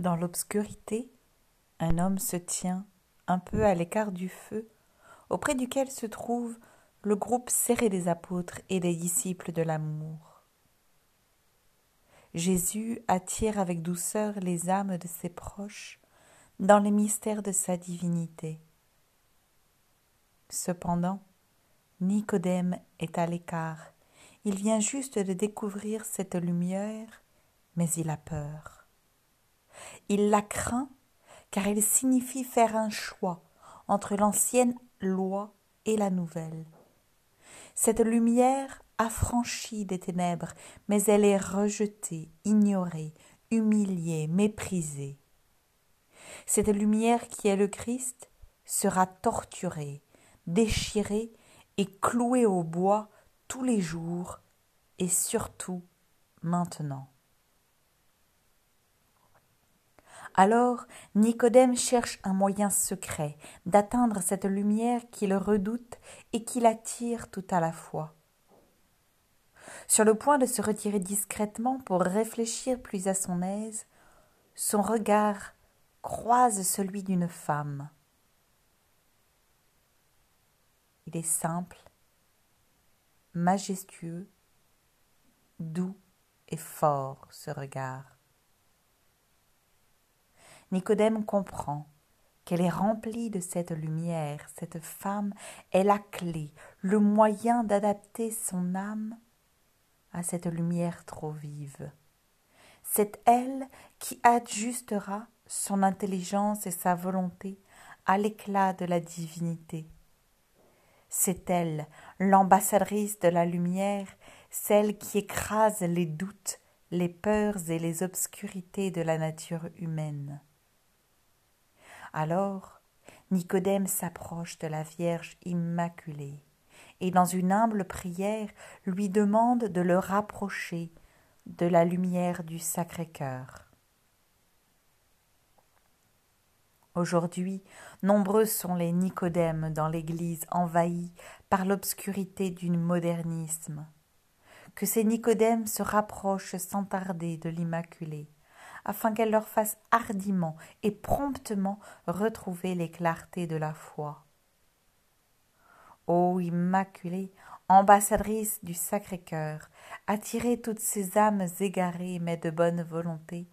Dans l'obscurité, un homme se tient, un peu à l'écart du feu, auprès duquel se trouve le groupe serré des apôtres et des disciples de l'amour. Jésus attire avec douceur les âmes de ses proches dans les mystères de sa divinité. Cependant, Nicodème est à l'écart. Il vient juste de découvrir cette lumière, mais il a peur. Il la craint car elle signifie faire un choix entre l'ancienne loi et la nouvelle. Cette lumière affranchit des ténèbres, mais elle est rejetée, ignorée, humiliée, méprisée. Cette lumière qui est le Christ sera torturée, déchirée et clouée au bois tous les jours et surtout maintenant. Alors Nicodème cherche un moyen secret d'atteindre cette lumière qu'il redoute et qui l'attire tout à la fois. Sur le point de se retirer discrètement pour réfléchir plus à son aise, son regard croise celui d'une femme. Il est simple, majestueux, doux et fort ce regard. Nicodème comprend qu'elle est remplie de cette lumière, cette femme est la clé, le moyen d'adapter son âme à cette lumière trop vive. C'est elle qui adjustera son intelligence et sa volonté à l'éclat de la divinité. C'est elle, l'ambassadrice de la lumière, celle qui écrase les doutes, les peurs et les obscurités de la nature humaine. Alors, Nicodème s'approche de la Vierge Immaculée et dans une humble prière lui demande de le rapprocher de la lumière du Sacré-Cœur. Aujourd'hui, nombreux sont les Nicodèmes dans l'Église envahie par l'obscurité du modernisme. Que ces Nicodèmes se rapprochent sans tarder de l'Immaculée, afin qu'elle leur fasse hardiment et promptement retrouver les clartés de la foi. Ô Immaculée, ambassadrice du Sacré-Cœur, attirez toutes ces âmes égarées mais de bonne volonté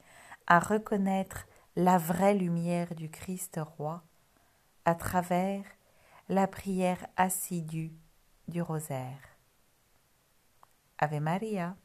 à reconnaître la vraie lumière du Christ roi à travers la prière assidue du rosaire. Ave Maria.